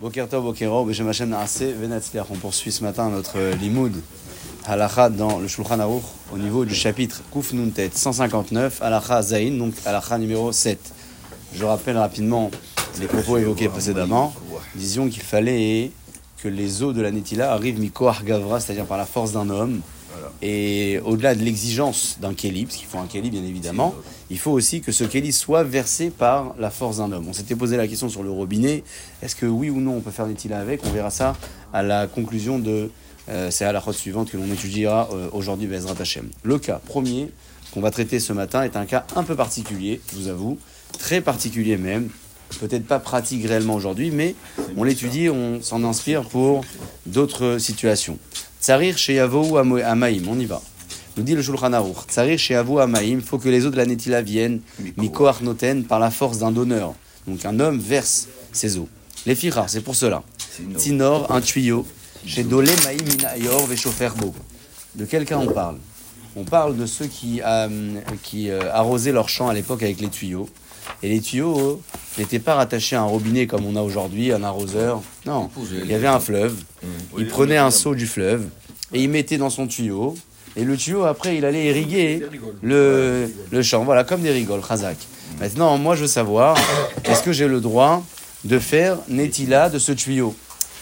Bokertov, Bokero, Beshem Hashem Naase, Venatzliach. On poursuit ce matin notre euh, limoud halacha dans le Shulchan Aruch au niveau du chapitre Kuf Nuntet 159, halacha Zain, donc halacha numéro 7. Je rappelle rapidement les propos évoqués précédemment. Disions qu'il fallait que les eaux de la Netila arrivent mikoach gavra, c'est-à-dire par la force d'un homme. Et au-delà de l'exigence d'un kéli, parce qu'il faut un kéli bien évidemment, il faut aussi que ce kéli soit versé par la force d'un homme. On s'était posé la question sur le robinet. Est-ce que oui ou non on peut faire Netila avec? On verra ça à la conclusion de. Euh, c'est à la route suivante que l'on étudiera euh, aujourd'hui Bezrat Hashem. Le cas premier qu'on va traiter ce matin est un cas un peu particulier, je vous avoue, très particulier même. Peut-être pas pratique réellement aujourd'hui, mais on l'étudie, on s'en inspire pour d'autres situations. Tsarir chez Yavou Amaïm, on y va. Nous dit le Shulchan Aruch. Tsarir chez Yavou Amaïm, il faut que les eaux de la Netila viennent, Miko Arnoten, par la force d'un donneur. Donc un homme verse ses eaux. Les firas, c'est pour cela. Tinor, un tuyau. Chez Dolé Maïm Inayor Veshoferbo. De quel cas on parle? On parle de ceux qui, euh, qui euh, arrosaient leurs champs à l'époque avec les tuyaux. Et les tuyaux n'étaient pas rattachés à un robinet comme on a aujourd'hui, un arroseur. Non, il y avait un fleuve. Il prenait un seau du fleuve et il mettait dans son tuyau. Et le tuyau, après, il allait irriguer le, le champ. Voilà, comme des rigoles, Khazak. Maintenant, moi, je veux savoir, est-ce que j'ai le droit de faire Netila de ce tuyau?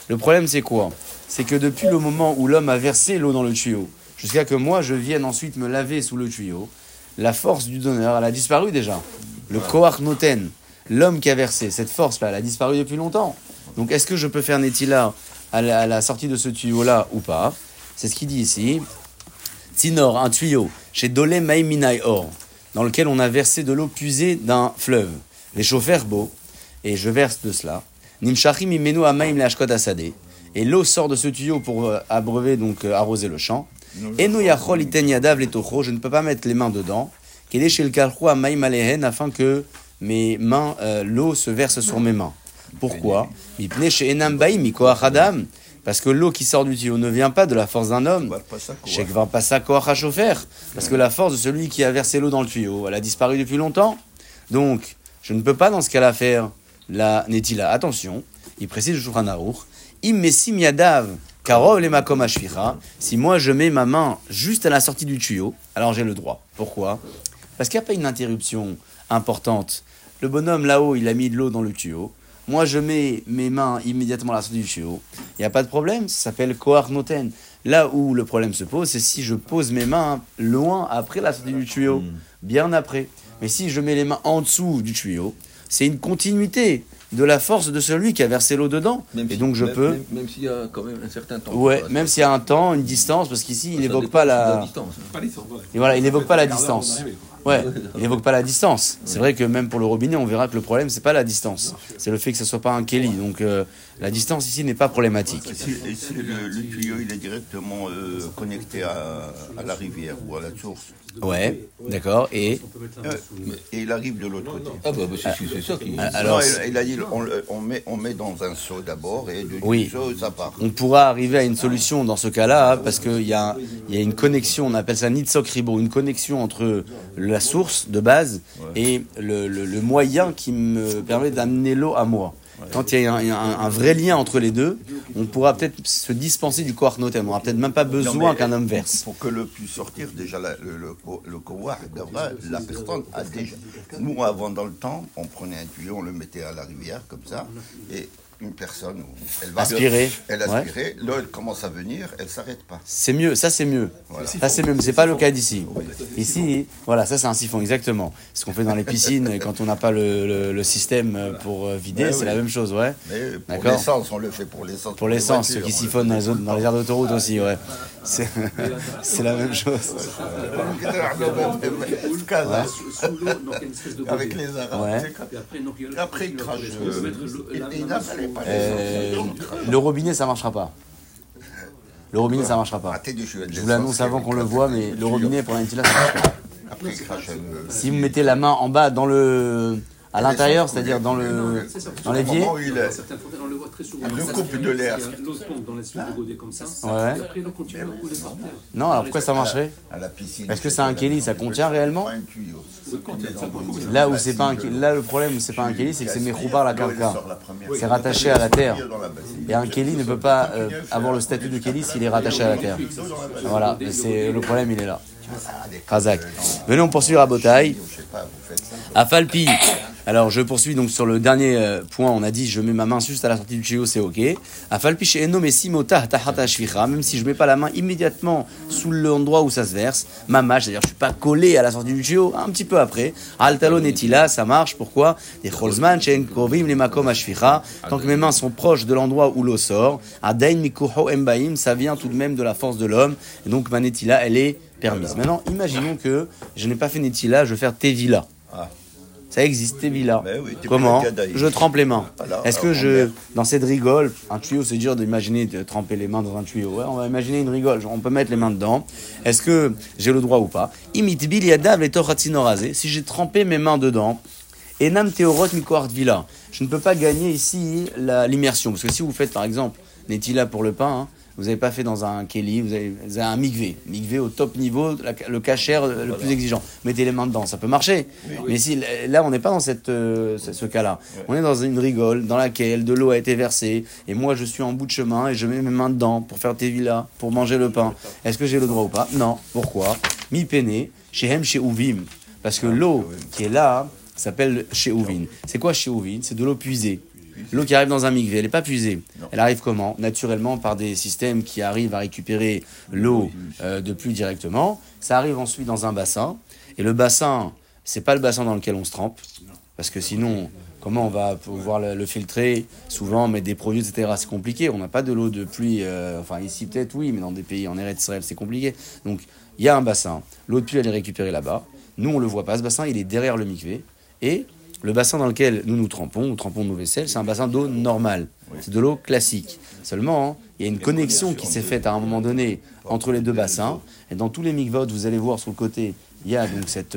Le problème, c'est quoi? C'est que depuis le moment où l'homme a versé l'eau dans le tuyau, jusqu'à que moi, je vienne ensuite me laver sous le tuyau, la force du donneur, elle a disparu déjà. Le Koach Noten, l'homme qui a versé, cette force-là, elle a disparu depuis longtemps. Donc est-ce que je peux faire Netila à la, à la sortie de ce tuyau-là ou pas? C'est ce qu'il dit ici. Tinor, un tuyau, chez Dole Maiminai Or, dans lequel on a versé de l'eau puisée d'un fleuve. Les chauffeurs beaux, et je verse de cela. Nimshachim imenu amaim asade. Et l'eau sort de ce tuyau pour euh, abreuver, donc euh, arroser le champ. Eno yachol iten yadav letocho, je ne peux pas mettre les mains dedans. Kele shel kalchu amaim alehen, afin que mes mains, euh, l'eau se verse sur mes mains. Pourquoi? Mipne she'enam baim. Parce que l'eau qui sort du tuyau ne vient pas de la force d'un homme. Shekvar pasa koach hachofer. Parce que la force de celui qui a versé l'eau dans le tuyau, elle a disparu depuis longtemps. Donc, je ne peux pas dans ce cas-là faire la netila. Attention, il précise Shulchan Aruch. Immesim yadav karov le makom ashvira. Si moi je mets ma main juste à la sortie du tuyau, alors j'ai le droit. Pourquoi? Parce qu'il n'y a pas une interruption importante. Le bonhomme là-haut, il a mis de l'eau dans le tuyau. Moi, je mets mes mains immédiatement à la sortie du tuyau. Il n'y a pas de problème, ça s'appelle Noten. Là où le problème se pose, c'est si je pose mes mains loin après la sortie du tuyau, bien après. Mais si je mets les mains en dessous du tuyau, c'est une continuité de la force de celui qui a versé l'eau dedans. Même Et si- donc je même- peux. Même, même s'il y a quand même un certain temps. Ouais, même s'il y a un temps, une distance, parce qu'ici, il n'évoque pas la. distance. hein. Pas. Et voilà, il n'évoque pas la distance. Ouais, il n'évoque pas la distance. C'est vrai que même pour le robinet, on verra que le problème, c'est pas la distance. C'est le fait que ce soit pas un Kelly. Donc euh, la distance ici n'est pas problématique. Si, et si le, le tuyau il est directement euh, connecté à, à la rivière ou à la source, Ouais, d'accord. Et euh, et il arrive de l'autre côté. Ah bah, bah, c'est c'est ça qui. Ah, alors, Non, il, il a dit on, met, on met dans un seau d'abord et du Oui. seau ça part. on pourra arriver à une solution dans ce cas-là, parce qu'il y, a- il y a une connexion, on appelle ça Nitzok Ribo, une connexion entre la source de base et le, le- le moyen qui me permet d'amener l'eau à moi. Quand il y a un, un- un vrai lien entre les deux, on pourra peut-être se dispenser du Koach Notem. On n'aura peut-être même pas besoin qu'un homme verse. Pour que l'eau puisse sortir, déjà la- le, le, le devra- la personne a déjà. Nous, avant dans le temps, on prenait un tuyau, on le mettait à la rivière comme ça, et une personne, elle va Aspirer, elle ouais. aspirait, l'eau elle commence à venir, elle s'arrête pas. C'est mieux, ça c'est mieux. Voilà. Ça c'est mieux, mais c'est pas le cas d'ici. Ici, voilà, ça c'est un siphon, exactement. Ce qu'on fait dans les piscines quand on n'a pas le, le- le système pour euh, vider, Ouais, c'est oui. la même chose, ouais. Mais pour l'essence, on le fait pour l'essence. Pour l'essence, ceux qui siphonnent dans les, autres- dans les aires d'autoroute aussi, ouais. C'est c'est la même chose. Avec les arabes. Ouais. Après, il crache. euh, le robinet, ça marchera pas. Le robinet, ça marchera pas. Je vous l'annonce avant qu'on le voit, mais le robinet pour la ventila, ça marche pas. Après, il crache. euh, Si vous mettez la main en bas dans le À l'intérieur, c'est-à-dire dans le dans l'évier. il on le voit très souvent. Le couple de l'air. L'eau tombe dans l'espèce de godet comme ça. Ouais. Et après, l'eau continue à couler par terre. Non, alors pourquoi ça marcherait à la piscine. Est-ce que c'est un kéli Ça contient réellement. Là où c'est pas un là le problème où c'est pas un kéli, c'est que c'est mechoubar la karka. C'est rattaché à la terre. Et un kéli ne peut pas euh, avoir le statut de kéli s'il est rattaché à la terre. Voilà, mais c'est le problème, il est là. Razak. Venez, on poursuit à Botaï. Je Alors, je poursuis donc sur le dernier euh, point. On a dit, je mets ma main juste à la sortie du tuyau, c'est ok. À Falpi chez Eno, même si je mets pas la main immédiatement sous l'endroit où ça se verse, ma main, c'est-à-dire je suis pas collé à la sortie du tuyau, un petit peu après. Altalo netila, ça marche. Pourquoi? Les cholzman les makom. Tant que mes mains sont proches de l'endroit où l'eau sort, adain mikuho embaim, ça vient tout de même de la force de l'homme. Et donc ma netila, elle est permise. Maintenant, imaginons que je n'ai pas fait netila, je vais faire tevila. Ça existe, Tevila. Mais oui, Comment. Je trempe les mains. Voilà, Est-ce que je, dans cette rigole, un tuyau, c'est dur d'imaginer de tremper les mains dans un tuyau. Ouais, on va imaginer une rigole. On peut mettre les mains dedans. Est-ce que j'ai le droit ou pas? Imit bil yadav le toratinorazé. Si j'ai trempé mes mains dedans, enam teorot mikoart vila. Je ne peux pas gagner ici l'immersion. Parce que si vous faites, par exemple, netila pour le pain, hein, vous n'avez pas fait dans un keli, vous avez, vous avez un mikvé. Mikvé au top niveau, la- le cachère le plus exigeant. Mettez les mains dedans, ça peut marcher. Mais si, là, on n'est pas dans cette, euh, ce, ce cas-là. On est dans une rigole dans laquelle de l'eau a été versée, et moi, je suis en bout de chemin, et je mets mes mains dedans pour faire tes villas, pour manger le pain. Est-ce que j'ai le droit ou pas? Non. Pourquoi? Mi pene, chez Hem, chez Ouvim. Parce que l'eau qui est là s'appelle chez Ouvin. C'est quoi chez Ouvin C'est de l'eau puisée. L'eau qui arrive dans un mikvé, elle n'est pas puisée. Elle arrive comment Naturellement par des systèmes qui arrivent à récupérer l'eau euh, de pluie directement. Ça arrive ensuite dans un bassin. Et le bassin, c'est pas le bassin dans lequel on se trempe. Parce que sinon, comment on va pouvoir le, le filtrer Souvent, mettre des produits, etc. C'est compliqué. On n'a pas de l'eau de pluie. euh, enfin, ici peut-être oui, mais dans des pays en Eretz Israël, c'est compliqué. Donc, il y a un bassin. L'eau de pluie, elle est récupérée là-bas. Nous, on le voit pas. Ce bassin, il est derrière le mikvé. Et le bassin dans lequel nous nous trempons, nous trempons nos vaisselles, c'est un bassin d'eau normale. C'est de l'eau classique. Seulement, il y a une connexion qui s'est faite à un moment donné entre les deux bassins. Et dans tous les mikvot, vous allez voir sur le côté, il y a donc cette,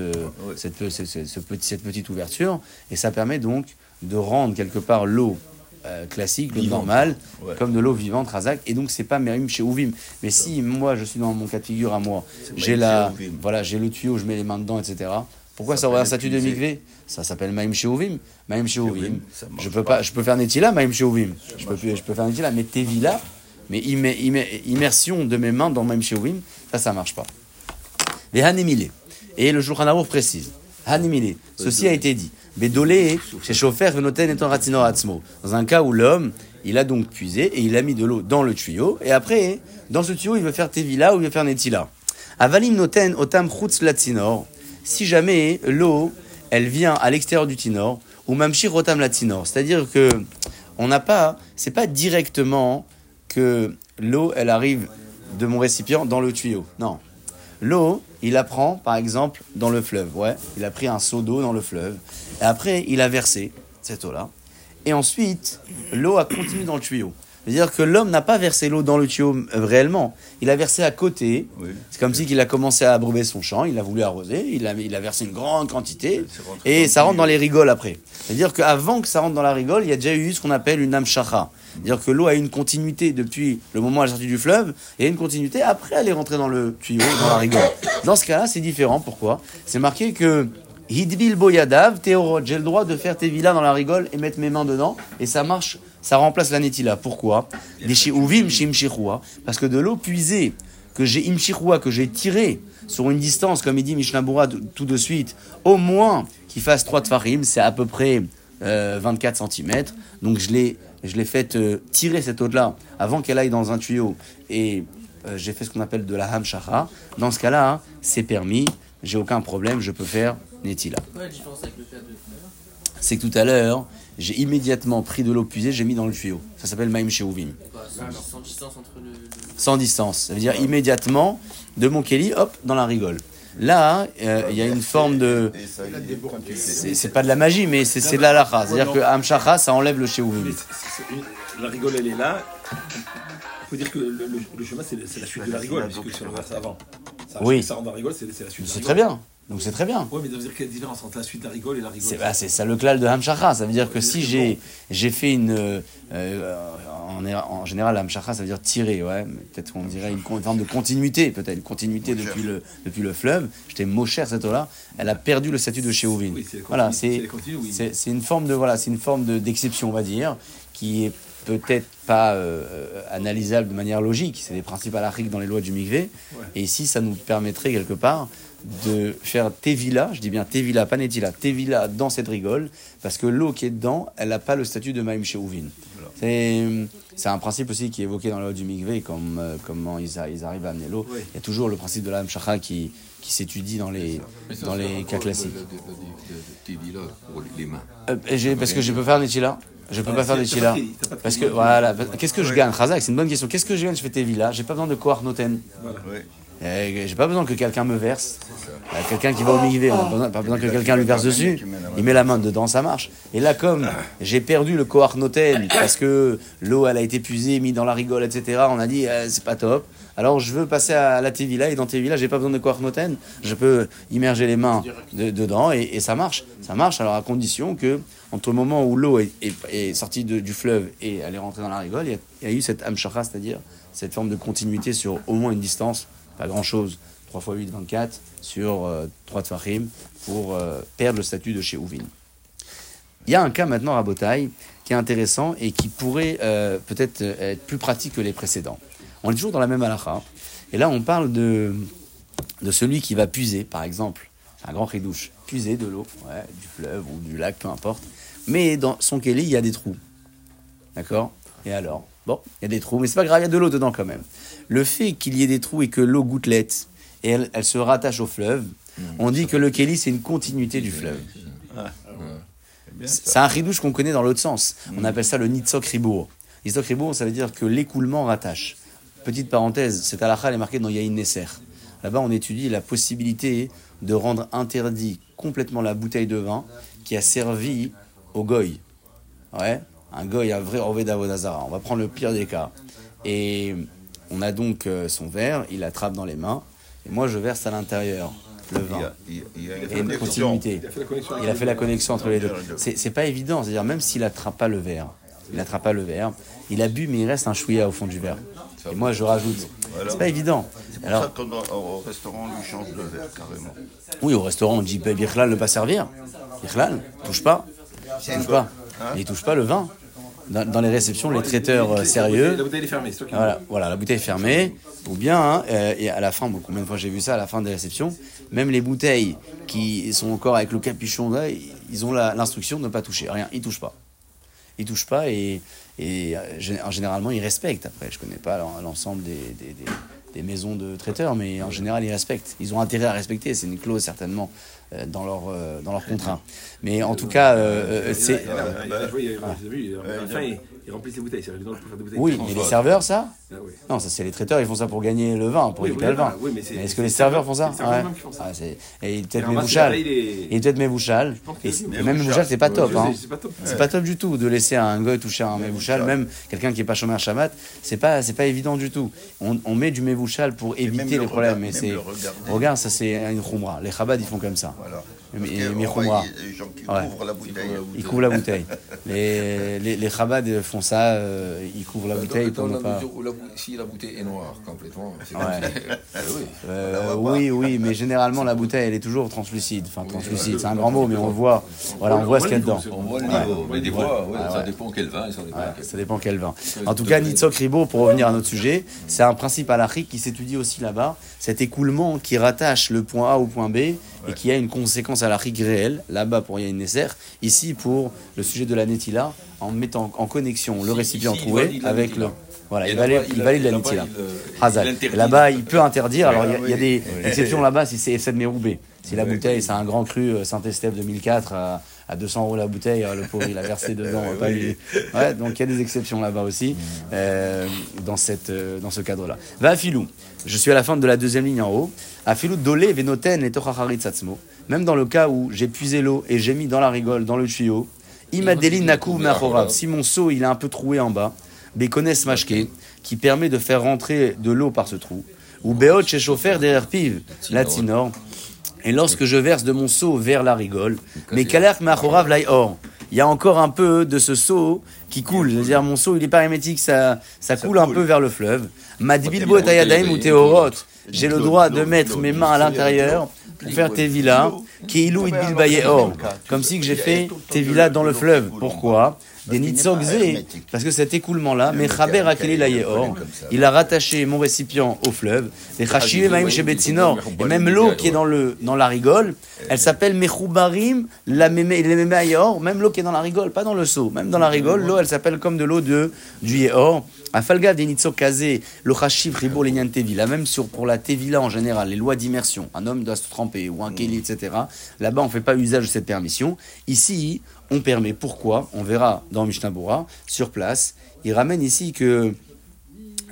cette, ce- ce- ce petit- cette petite ouverture. Et ça permet donc de rendre quelque part l'eau euh, classique, l'eau normale, Ouais. comme de l'eau vivante, razak. Et donc, c'est pas Merim chez Ouvim. Mais si moi, je suis dans mon cas de figure à moi, j'ai la, voilà, j'ai le tuyau, je mets les mains dedans, etc. Pourquoi ça, Ça aurait un statut de mikvé Ça s'appelle Maïm Sheovim. Maïm marche Je peux pas, je peux faire Netila, Maïm Sheovim. Je peux, je peux faire Netila, mais Tevila, mais imme- imme- immersion de mes mains dans Maïm Sheovim, ça, ça marche pas. Les Hanemile. Et le Shulchan Aruch précise. Hanemile. Ceci a été dit. Bedolé, chez Chofer, Venoten et Ratzino Atzmo. Dans un cas où l'homme, il a donc puisé et il a mis de l'eau dans le tuyau. Et après, dans ce tuyau, il veut faire Tevila ou il veut faire Netila. Avalim Noten Otam Chutz Latzinor. Si jamais l'eau, elle vient à l'extérieur du Tinor, ou Mamshir Otam Latzinor. C'est-à-dire que on n'a pas, c'est pas directement que l'eau, elle arrive de mon récipient dans le tuyau. Non. L'eau, il la prend, par exemple, dans le fleuve. Ouais, il a pris un seau d'eau dans le fleuve. Et après, il a versé cette eau-là. Et ensuite, l'eau a continué dans le tuyau. C'est-à-dire que l'homme n'a pas versé l'eau dans le tuyau euh, réellement. Il a versé à côté. Oui. C'est comme si qu'il a commencé à abreuver son champ. Il a voulu arroser. Il a, il a versé une grande quantité. Et ça rentre dans les rigoles après. C'est-à-dire qu'avant que ça rentre dans la rigole, il y a déjà eu ce qu'on appelle une amshacha. C'est-à-dire que l'eau a une continuité depuis le moment où elle est sortie du fleuve, et une continuité après elle est rentrée dans le tuyau, dans la rigole. Dans ce cas-là, c'est différent. Pourquoi? C'est marqué que Hidbil Boyadav, Théorot, j'ai le droit de faire tes villas dans la rigole et mettre mes mains dedans, et ça marche, ça remplace la netila. Pourquoi? Des shi'uvim shimshirua, parce que de l'eau puisée que j'ai imshirua, que j'ai tirée sur une distance, comme il dit Mishnabura tout de suite, au moins qu'il fasse 3 tfarim, c'est à peu près euh, 24 cm. Donc je l'ai, je l'ai fait euh, tirer cette eau-là avant qu'elle aille dans un tuyau. Et euh, j'ai fait ce qu'on appelle de la hamshara. Dans ce cas-là, hein, c'est permis, j'ai aucun problème, je peux faire netila. C'est que tout à l'heure, j'ai immédiatement pris de l'eau puisée, j'ai mis dans le tuyau. Ça s'appelle Maïm Sheouvim. Sans, sans distance entre le. le- Sans distance. Ça veut dire immédiatement, de mon Kelly, hop, dans la rigole. Là, euh, il y a une forme de. C'est c'est pas de la magie, mais c'est c'est de la lacha. C'est-à-dire que Hamshacha, ça enlève le Sheouvim. c'est- c'est La rigole, elle est là. Il faut dire que le, le- le chemin, c'est c'est la suite de la rigole, puisque si on le verse avant. Ça, Oui. Ça rentre dans la rigole, c'est c'est la suite de la C'est rigole. très bien. Donc c'est très bien. Ouais, mais ça veut dire quelle différence entre la suite de la rigole et la rigole C'est bah, c'est ça le klal de Hamshacha. Ça veut dire que si j'ai j'ai fait une. euh, euh, en, en général, Hamshacha, ça veut dire tirer, ouais. Peut-être qu'on dirait une, forme de continuité, peut-être une continuité depuis le, depuis le fleuve. J'étais Mosher, cette eau-là. Elle a perdu le statut de Chéouvin. Oui, c'est Voilà, c'est oui. une forme de voilà, c'est une forme de- d'exception, on va dire, qui est peut-être pas euh, analysable de manière logique. C'est des principes halachiques dans les lois du mikvé. Et ici, ça nous permettrait quelque part de faire Tevila, je dis bien Tevila, pas Netila, Tevila dans cette rigole, parce que l'eau qui est dedans, elle n'a pas le statut de Maïm Sheouvin. C'est c'est un principe aussi qui est évoqué dans la loi du mikvé, comme, euh, comment ils, a- ils arrivent à amener l'eau. Oui. Il y a toujours le principe de la Hamshacha qui, qui s'étudie dans les, ça, dans les cas classiques. de- de- de- de- de- de- de- pour les mains. Euh, j'ai- parce que je peux faire Netila? Je peux Ouais, pas faire t'as Netila. pas de- t'as pas de- Parce que, voilà, qu'est-ce que je gagne? Razak, c'est une bonne question. Qu'est-ce que je gagne? Je fais Tevila. J'ai pas besoin de Koar Noten. Oui. Euh, J'ai pas besoin que quelqu'un me verse. Euh, quelqu'un qui va au Migvé, on pas besoin, que quelqu'un lui verse dessus. Il met la main dedans, ça marche. Et là, comme j'ai perdu le Noten parce que l'eau elle a été puisée, mise dans la rigole, etc., on a dit euh, c'est pas top. Alors je veux passer à la Tevila et dans Tevila, j'ai pas besoin de Noten. Je peux immerger les mains de- dedans et, ça marche. Ça marche alors à condition que entre le moment où l'eau est, sortie du fleuve et elle est rentrée dans la rigole, il y a, il y a eu cette amshara, c'est-à-dire cette forme de continuité sur au moins une distance, pas grand-chose, 3 x 8, 24, sur euh, 3 tfachim, pour euh, perdre le statut de chez Ouvin. Il y a un cas maintenant à qui est intéressant et qui pourrait euh, peut-être euh, être plus pratique que les précédents. On est toujours dans la même halakha. Et là, on parle de, celui qui va puiser, par exemple, un grand ridouche, puiser de l'eau, du fleuve ou du lac, peu importe. Mais dans son kéli, il y a des trous. D'accord? Et alors Bon, il y a des trous, mais c'est pas grave, il y a de l'eau dedans quand même. Le fait qu'il y ait des trous et que l'eau gouttelette, et elle, elle se rattache au fleuve, on dit que le kéli, c'est une continuité du fleuve. C'est un ridouche qu'on connaît dans l'autre sens. On appelle ça le nitzok ribour. Nitzok ribour, ça veut dire que l'écoulement rattache. Petite parenthèse, cet halakha est marqué dans Yahin Nesser. Là-bas, on étudie la possibilité de rendre interdit complètement la bouteille de vin qui a servi au goy. Ouais, un goy, un vrai Orvé d'Avodazara. On va prendre le pire des cas. Et on a donc euh, son verre, il attrape dans les mains, et moi je verse à l'intérieur le Il vin. a, il y a- il a Et une connexion. continuité. Il a fait la connexion le- entre les deux. C'est pas évident, c'est-à-dire même s'il attrape pas le verre, il attrape pas le verre, il a bu mais il reste un chouïa au fond du verre. Et moi je rajoute. Voilà. C'est pas évident. C'est pour Alors ça qu'au restaurant, on lui change de verre, carrément. oui, au restaurant on dit Birklal ne pas servir. Birklal, touche pas, touche pas. Et il touche pas le vin. Dans, dans les réceptions, les traiteurs euh, La sérieux, bouteille elle est fermée, c'est toi qui voilà, voilà, la bouteille est fermée, ou bien, hein, euh, et à la fin, bon, combien de fois j'ai vu ça à la fin des réceptions, même les bouteilles qui sont encore avec le capuchon, là, ils ont la- l'instruction de ne pas toucher, rien, ils touchent pas. Ils touchent pas et, et euh, gé- généralement ils respectent. Après, je connais pas l'en- l'ensemble des, des- des- des maisons de traiteurs, mais en général ils respectent. Ils ont intérêt à respecter, c'est une clause certainement dans leur, euh, dans leur contrat. Mais en tout cas, euh, euh, c'est... Il y en a, il y en a, je vois, il y a- vous avez vu, à la fin, il- il remplit ses bouteilles. C'est évident pour faire des bouteilles. Oui, mais les serveurs, ça Ah oui. Non, ça c'est les traiteurs, ils font ça pour gagner le vin, pour Oui, récupérer oui, le vin. oui, mais est-ce que les les serveurs font ça c'est les serveurs Ouais. même qui font ça. Ah, Et peut-être les les- Et peut-être que Et même mes bouchales, bouchales, c'est pas Ouais, top. je hein. C'est pas top. C'est pas top du tout de laisser un goy toucher un mévouchal, même quelqu'un qui est pas chômeur chamat, c'est pas c'est pas évident du tout. On, on met du mévouchal pour éviter le les problèmes, le regarde ça c'est une khumra. Les chabad ils font comme ça. Voilà. Mais- Parce mais- que mais on voit, Khumra. il y a des gens qui Ouais. couvrent la bouteille. Ils couvrent la bouteille. Les les, les chabad font ça, euh, ils couvrent la Dans- bouteille pour ne la pas. la bou- si la bouteille est noire complètement, c'est Ouais. Oui. Euh, oui, oui, mais généralement la bouteille elle est toujours translucide. Enfin, translucide, c'est un grand mot, mais on voit, voilà, on voit ce qu'il y a dedans. On voit le niveau, ça dépend quel vin, ça dépend Ouais, quel ça dépend quel vin. En tout cas, à. Nitzok Ribo, pour revenir à notre sujet, c'est un principe halachique qui s'étudie aussi là-bas. Cet écoulement qui rattache le point A au point B et qui a une conséquence halachique réelle, là-bas pour Yahin Nesser, ici pour le sujet de la Netila, en mettant en connexion le récipient ici, trouvé la avec le. Voilà, Et il valide, il valide la Netila. il, Hazal. Là-bas, il peut interdire. Alors, il y a- y, des oui. exceptions là-bas si c'est F7 Méroubé. Si la bouteille, c'est un grand cru euh, Saint-Estèphe 2004 à, à 200 euros la bouteille, euh, le pauvre, il a versé dedans. on va pas lui- Ouais, donc il y a des exceptions là-bas aussi, euh, dans, cette, dans ce cadre-là. Va à Filou. Je suis à la fin de la deuxième ligne en haut. À Filou, Dolé, Venoten et Satsmo. Même dans le cas où j'ai puisé l'eau et j'ai mis dans la rigole, dans le tuyau, Imadeli Meachorav. Si mon seau il est un peu troué en bas, Bekones Mashke, qui permet de faire rentrer de l'eau par ce trou. Ou Beot chez chauffeur derrière pive, la tinor. Et lorsque je verse de mon seau vers la rigole, mais Cassé. kaler machorav or. Il y a encore un peu de ce seau qui coule. C'est-à-dire, mon seau, il est pas hermétique, ça, ça, coule, un peu vers le fleuve. Tayadaim ou teorot. J'ai le droit de mettre mes mains à l'intérieur pour faire ilou it bilbaye or. Comme si que j'ai fait tevila dans le fleuve. Pourquoi? Des nitzogzé, parce que cet écoulement-là, mais chaber il a rattaché mon récipient au fleuve, les maim chez Betsinor, et même l'eau qui est dans le dans la rigole, elle s'appelle mechoubarim la même l'eau qui est dans la rigole, pas dans le seau, même dans la rigole, l'eau elle s'appelle comme de l'eau de du yeor. A falga des nitzokazé, le chashiv ribour lenyan tevila, même sur pour la tevila en général, les lois d'immersion, un homme doit se tremper ou un keli, etc. Là-bas on fait pas usage de cette permission. Ici on permet. Pourquoi On verra dans Mishnah sur place. Il ramène ici que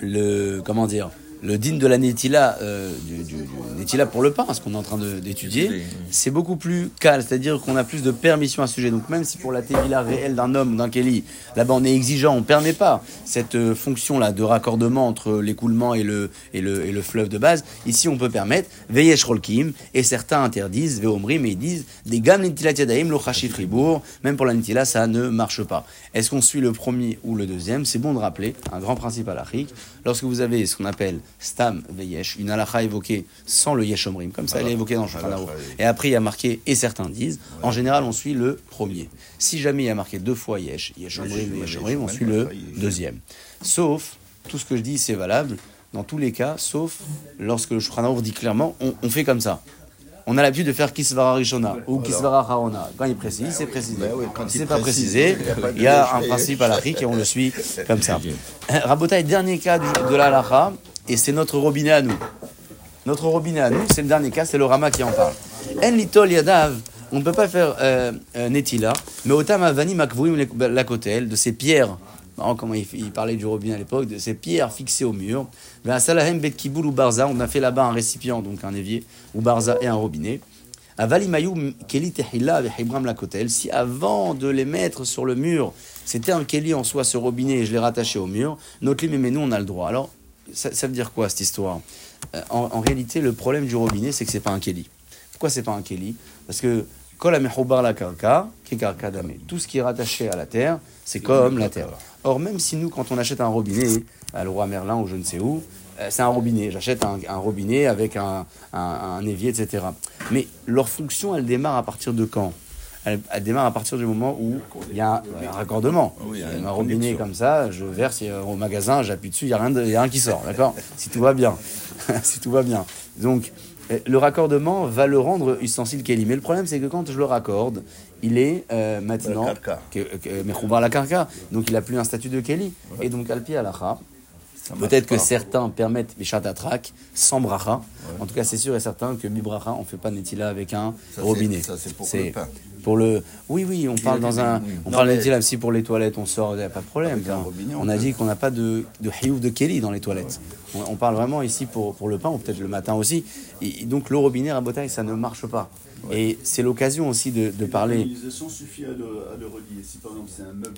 le comment dire le din de la netila euh, du, du, du netila pour le pain, ce qu'on est en train d'étudier, Étudier, c'est beaucoup plus calme, c'est-à-dire qu'on a plus de permission à ce sujet. Donc même si pour la tevila réelle d'un homme, d'un keli, là-bas on est exigeant, on permet pas cette euh, fonction-là de raccordement entre l'écoulement et le, et, le, et le fleuve de base, ici on peut permettre veyesh rolkim, et certains interdisent, veomrim, mais ils disent des gam netilat yadaim lo chashif ribour, même pour la netila ça ne marche pas. Est-ce qu'on suit le premier ou le deuxième? C'est bon de rappeler un grand principe halachique. Lorsque vous avez ce qu'on appelle stam veyesh, une halakha évoquée sans le yesh omrim, comme ça elle est évoquée dans le Shulchan. Et après il y a marqué et certains disent, en général on suit le premier. Si jamais il y a marqué deux fois yesh, yesh omrim et yesh omrim, on suit le deuxième. Sauf, tout ce que je dis c'est valable dans tous les cas, sauf lorsque le Shulchan dit clairement, on, on fait comme ça. On a l'habitude de faire Kisvara Rishona ou Kisvara Harona. Quand il précise, c'est précisé. Ben oui, quand c'est pas précisé, il y a un principe halachique et on le suit comme ça. Rabotaï, dernier cas de la halacha, et c'est notre robinet à nous. Notre robinet à nous, c'est le dernier cas, c'est le Rama qui en parle. En litol yadav, on ne peut pas faire euh, euh, netila, mais otam avani makvuim la kotel, de ces pierres, comment il, il parlait du robinet à l'époque, de ces pierres fixées au mur. Ben, salahem bet kiboul ou barza, on a fait là-bas un récipient, donc un évier, ou barza et un robinet. Avalimayou keli tehila la kotel, si avant de les mettre sur le mur, c'était un keli en soi, ce robinet, et je l'ai rattaché au mur, notre lim mais nous on a le droit. Alors, ça, ça veut dire quoi cette histoire? Euh, en, en réalité, le problème du robinet, c'est que c'est pas un keli. Pourquoi c'est pas un keli Parce que tout ce qui est rattaché à la terre, c'est comme la terre. Or, même si nous, quand on achète un robinet à le roi Merlin ou je ne sais où, euh, c'est un robinet. J'achète un, un robinet avec un, un, un évier, etc. Mais leur fonction, elle démarre à partir de quand? Elle, elle démarre à partir du moment où il y a un, un raccordement. Oui, il y a un robinet comme ça, je verse euh, au magasin, j'appuie dessus, il n'y a, rien de- y a rien qui sort, d'accord Si tout va bien. si tout va bien. Donc, euh, le raccordement va le rendre ustensile Kelly. Mais le problème, c'est que quand je le raccorde, il est euh, maintenant. Que- Mechoubar la carca. Donc, il n'a plus un statut de Kelly. Et donc, Alpi Alacha, Peut-être que certains permettent Bishat Atrak sans bracha. En tout cas, c'est sûr et certain que Bibracha, on ne fait pas Netila avec un Ça, robinet. ça, c'est pour le pain. Pour le- Oui, oui, on parle dans un. On parle pour les toilettes, on sort, il n'y a pas de problème. Hein. on on a dit qu'on n'a pas de, de hiouf de Kelly dans les toilettes. On, on parle vraiment ici pour, pour le pain, ou peut-être le matin aussi. Et, et donc, le robinet à Botaille, ça ne marche pas. Et c'est l'occasion aussi de, de parler. L'utilisation suffit à le, à le relier. Si par exemple c'est un meuble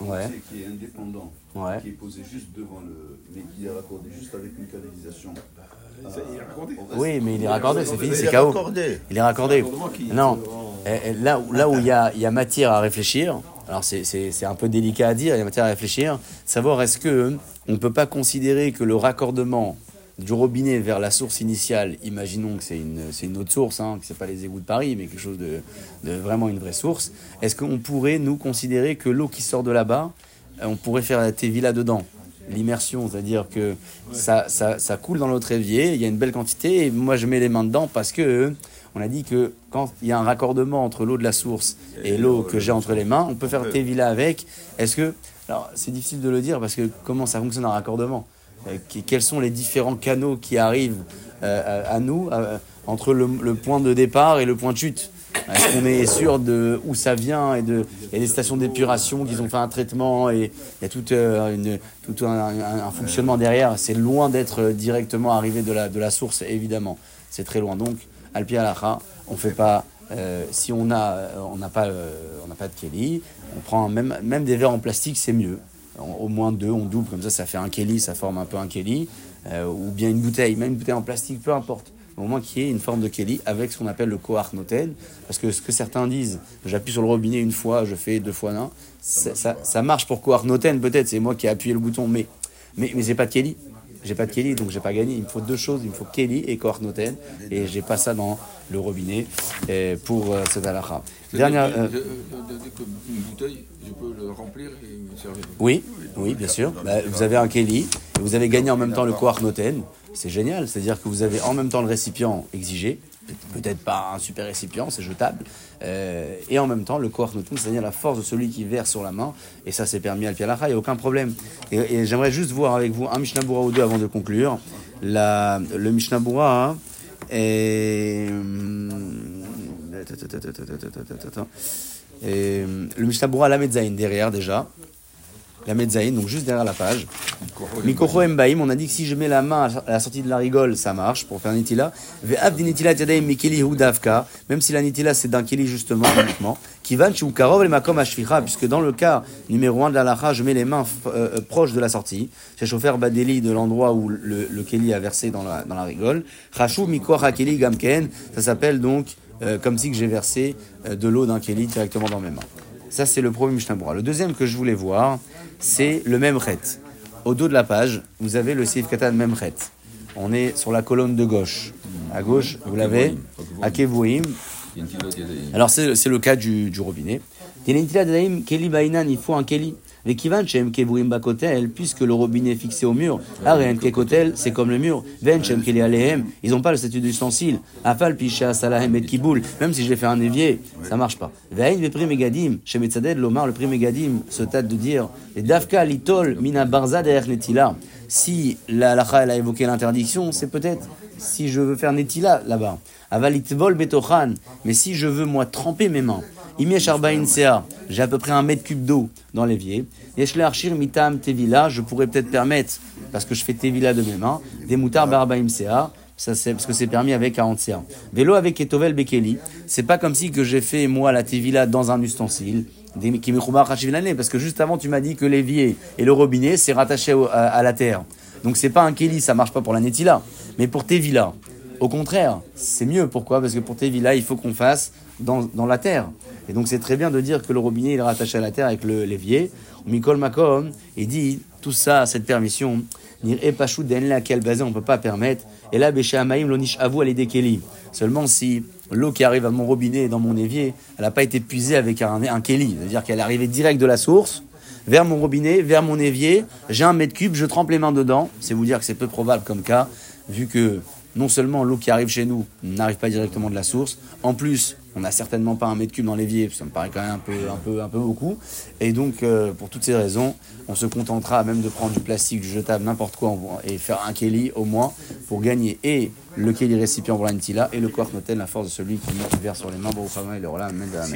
Ouais. qui est indépendant, Ouais. qui est posé juste devant le. mais qui est raccordé juste avec une canalisation. Il est raccordé. au reste- Oui, mais il est raccordé, c'est fini, Il c'est est KO. raccordé. Il est raccordé. Non, là, où- là où il y a, il y a matière à réfléchir, alors c'est- c'est c'est un peu délicat à dire, il y a matière à réfléchir, savoir est-ce que on ne peut pas considérer que le raccordement du robinet vers la source initiale, imaginons que c'est une, c'est une autre source, hein, que c'est pas les égouts de Paris, mais quelque chose de, de vraiment une vraie source, est-ce qu'on pourrait nous considérer que l'eau qui sort de là-bas, on pourrait faire la là-dedans L'immersion, c'est-à-dire que ça, ça, ça coule dans notre évier, il y a une belle quantité, et moi je mets les mains dedans parce que on a dit que quand il y a un raccordement entre l'eau de la source et, l'eau que j'ai entre les mains, on peut faire peut. tévila avec. Est-ce que. Alors, c'est difficile de le dire parce que comment ça fonctionne un raccordement? Euh, Quels sont les différents canaux qui arrivent euh, à, à nous euh, entre le, le point de départ et le point de chute? Est-ce qu'on est sûr de où ça vient et de il y a des stations d'épuration qui ont fait un traitement et il y a tout, euh, un, fonctionnement derrière. C'est loin d'être directement arrivé de la, de la source, évidemment. C'est très loin. Donc, Alpi Alacha, on fait pas. euh, si on a, pas, euh, on n'a pas de Kelly, on prend même, même des verres en plastique, c'est mieux. Au moins deux, on double comme ça, ça fait un Kelly, ça forme un peu un Kelly, ou bien une bouteille, même une bouteille en plastique, peu importe. Au moins qu'il y ait une forme de Keli avec ce qu'on appelle le Koach Noten. Parce que ce que certains disent, j'appuie sur le robinet une fois, je fais deux fois non, ça, ça, ça marche pour Koach Noten peut-être, c'est moi qui ai appuyé le bouton, mais, mais, mais j'ai pas de Keli. J'ai pas de Kelly, donc j'ai pas gagné. Il me faut deux choses. Il me faut Kelly et Koach Noten. Et j'ai pas ça dans le robinet euh, pour euh, cette halakha. Dernière. euh, Dès que une bouteille, je peux le remplir et me servir. Oui, oui, bien sûr. Bah, vous avez un Kelly et vous avez gagné en même temps le Koach Noten. C'est génial. C'est-à-dire que vous avez en même temps le récipient exigé. Peut- Peut-être pas un super récipient, c'est jetable. Euh, et en même temps, le Koach Noten, c'est-à-dire la force de celui qui verse sur la main. Et ça, c'est permis à Pialacha, il n'y a aucun problème. Et, j'aimerais juste voir avec vous un Mishnah ou deux avant de conclure. Le Mishnah Bura est. Et, le Mishnah Bura, la Medzaïn derrière déjà. La Medzaïn, donc juste derrière la page. Mikoro Mbaim, on a dit que si je mets la main à la sortie de la rigole, ça marche pour faire Nitila. Ve'av di Nitila tadaim mikeli hu davka, même si la Nitila c'est d'un keli justement uniquement. Kivan shu karov le makom ashficha, puisque dans le cas numéro 1 de la lacha, je mets les mains euh, euh, proches de la sortie. J'ai chauffeur badeli de l'endroit où le, le keli a versé dans la, dans la rigole. Chashu mikoach hakeli gamken, ça s'appelle donc euh, comme si j'ai versé euh, de l'eau d'un keli directement dans mes mains. Ça, c'est le premier Mishnah. Le deuxième que je voulais voir, c'est le même ret. Au dos de la page, vous avez le Seif Katan même ret. On est sur la colonne de gauche. À gauche, vous l'avez. Akevoim. Il y a une petite note, il y a des- Alors, c'est le cas du, du robinet. Il faut un keli. Vekivan shem kevoim bakotel, puisque le robinet est fixé au mur. Aren kekotel, c'est comme le mur. Ven shem keli alehem, ils n'ont pas le statut d'ustensile. Afal pisha salahem et kiboul, même si je l'ai fait un évier, ça marche pas. Vein vepri megadim, shem etzaded lomar, le prix megadim, se tâte de dire, et dafka litol mina barza derrière netila. Si la lacha, elle a évoqué l'interdiction, c'est peut-être si je veux faire netila là-bas. Avalitbol betochan, mais si je veux moi tremper mes mains. J'ai à peu près un mètre cube d'eau dans l'évier. Arshir mitam tevila, je pourrais peut-être permettre, parce que je fais tevila de mes mains, des moutards barbaim sea, ça c'est parce que c'est permis avec 40 CA. Vélo avec Etovel Bekeli, c'est pas comme si que j'ai fait moi la tevila dans un ustensile, parce que juste avant tu m'as dit que l'évier et le robinet c'est rattaché au- à, à la terre. Donc c'est pas un keli, ça marche pas pour la netila, mais pour tevila. Au contraire, c'est mieux. Pourquoi? Parce que pour tevila, il faut qu'on fasse dans, la terre. Et donc c'est très bien de dire que le robinet il est rattaché à la terre avec le l'évier. Mikol Makom, il dit tout ça, cette permission, Nir Epashou Den laquelle basé on peut pas permettre. Et là, Amaïm, Lonish Avou, elle est Keli. Seulement si l'eau qui arrive à mon robinet et dans mon évier, elle n'a pas été puisée avec un, un. C'est-à-dire qu'elle est arrivée direct de la source, vers mon robinet, vers mon évier. J'ai un mètre cube, je trempe les mains dedans. C'est vous dire que c'est peu probable comme cas, vu que non seulement l'eau qui arrive chez nous n'arrive pas directement de la source, en plus, on n'a certainement pas un mètre cube dans l'évier, ça me paraît quand même un peu, un peu, un peu beaucoup. Et donc, euh, pour toutes ces raisons, on se contentera même de prendre du plastique, du jetable, n'importe quoi, et faire un Kelly au moins pour gagner et le Kelly récipient pour la Ntila et le Koach Notel, la force de celui qui verse sur les mains. Bon, et le Rola, Amen, Amen.